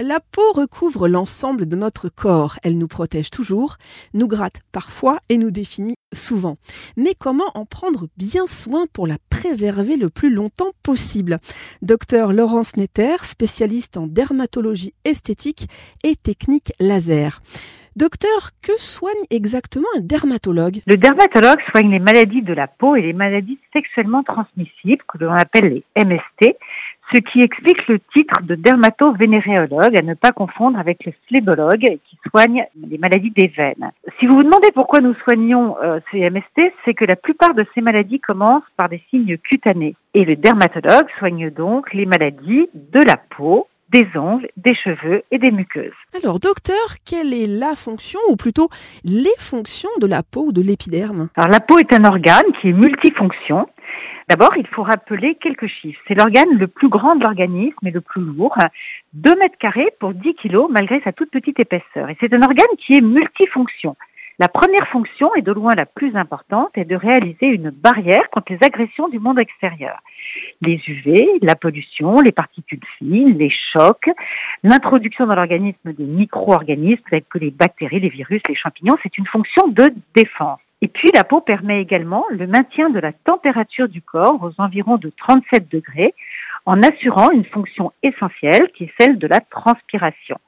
La peau recouvre l'ensemble de notre corps. Elle nous protège toujours, nous gratte parfois et nous définit souvent. Mais comment en prendre bien soin pour la préserver le plus longtemps possible? Docteur Laurence Netter, spécialiste en dermatologie esthétique et technique laser. Docteur, que soigne exactement un dermatologue? Le dermatologue soigne les maladies de la peau et les maladies sexuellement transmissibles que l'on appelle les MST ce qui explique le titre de dermatovénéréologue, à ne pas confondre avec le phlébologue qui soigne les maladies des veines. Si vous vous demandez pourquoi nous soignons euh, ces MST, c'est que la plupart de ces maladies commencent par des signes cutanés. Et le dermatologue soigne donc les maladies de la peau, des ongles, des cheveux et des muqueuses. Alors, docteur, quelle est la fonction, ou plutôt les fonctions de la peau ou de l'épiderme? Alors, la peau est un organe qui est multifonction. D'abord, il faut rappeler quelques chiffres. C'est l'organe le plus grand de l'organisme et le plus lourd. 2 mètres carrés pour 10 kilos malgré sa toute petite épaisseur. Et c'est un organe qui est multifonction. La première fonction, et de loin la plus importante, est de réaliser une barrière contre les agressions du monde extérieur. Les UV, la pollution, les particules fines, les chocs, l'introduction dans l'organisme des micro-organismes tels que les bactéries, les virus, les champignons, c'est une fonction de défense. Et puis la peau permet également le maintien de la température du corps aux environs de 37 degrés en assurant une fonction essentielle qui est celle de la transpiration.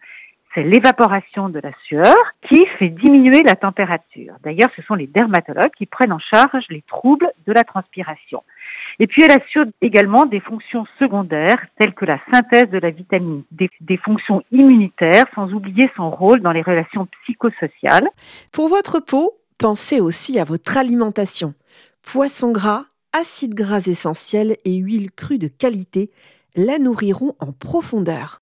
C'est l'évaporation de la sueur qui fait diminuer la température. D'ailleurs, ce sont les dermatologues qui prennent en charge les troubles de la transpiration. Et puis, elle assure également des fonctions secondaires telles que la synthèse de la vitamine D, des fonctions immunitaires, sans oublier son rôle dans les relations psychosociales. Pour votre peau, Pensez aussi à votre alimentation. Poissons gras, acides gras essentiels et huiles crues de qualité la nourriront en profondeur.